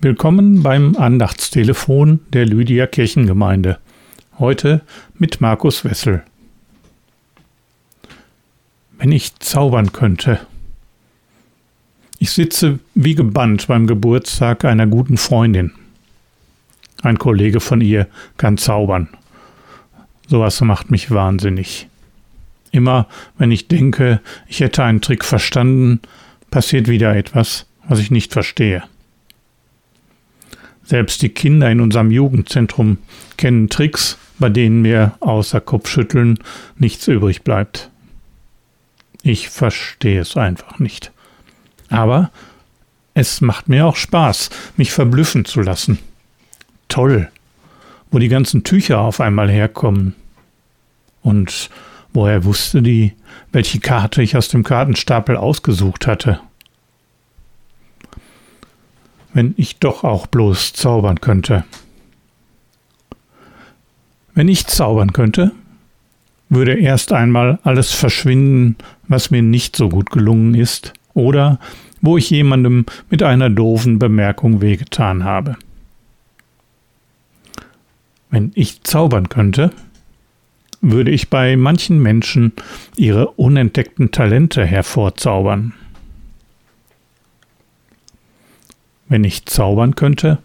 Willkommen beim Andachtstelefon der Lydia Kirchengemeinde. Heute mit Markus Wessel. Wenn ich zaubern könnte. Ich sitze wie gebannt beim Geburtstag einer guten Freundin. Ein Kollege von ihr kann zaubern. Sowas macht mich wahnsinnig. Immer wenn ich denke, ich hätte einen Trick verstanden, passiert wieder etwas, was ich nicht verstehe. Selbst die Kinder in unserem Jugendzentrum kennen Tricks, bei denen mir außer Kopfschütteln nichts übrig bleibt. Ich verstehe es einfach nicht. Aber es macht mir auch Spaß, mich verblüffen zu lassen. Toll, wo die ganzen Tücher auf einmal herkommen. Und woher wusste die, welche Karte ich aus dem Kartenstapel ausgesucht hatte? Wenn ich doch auch bloß zaubern könnte. Wenn ich zaubern könnte, würde erst einmal alles verschwinden, was mir nicht so gut gelungen ist oder wo ich jemandem mit einer doofen Bemerkung wehgetan habe. Wenn ich zaubern könnte, würde ich bei manchen Menschen ihre unentdeckten Talente hervorzaubern. Wenn ich zaubern könnte,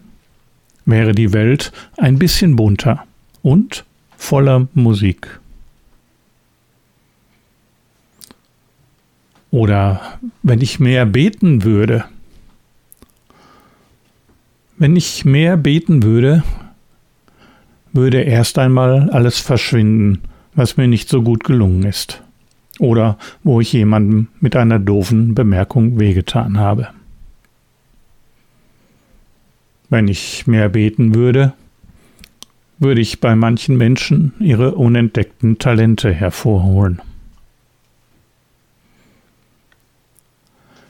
wäre die Welt ein bisschen bunter und voller Musik. Oder wenn ich mehr beten würde. Wenn ich mehr beten würde, würde erst einmal alles verschwinden, was mir nicht so gut gelungen ist. Oder wo ich jemandem mit einer doofen Bemerkung wehgetan habe. Wenn ich mehr beten würde, würde ich bei manchen Menschen ihre unentdeckten Talente hervorholen.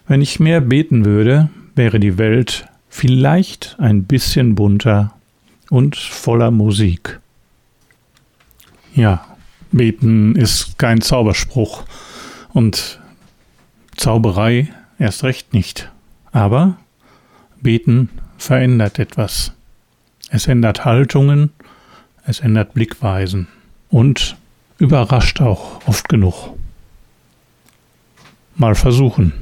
Wenn ich mehr beten würde, wäre die Welt vielleicht ein bisschen bunter und voller Musik. Ja, beten ist kein Zauberspruch und Zauberei erst recht nicht. Aber beten verändert etwas. Es ändert Haltungen, es ändert Blickweisen und überrascht auch oft genug. Mal versuchen.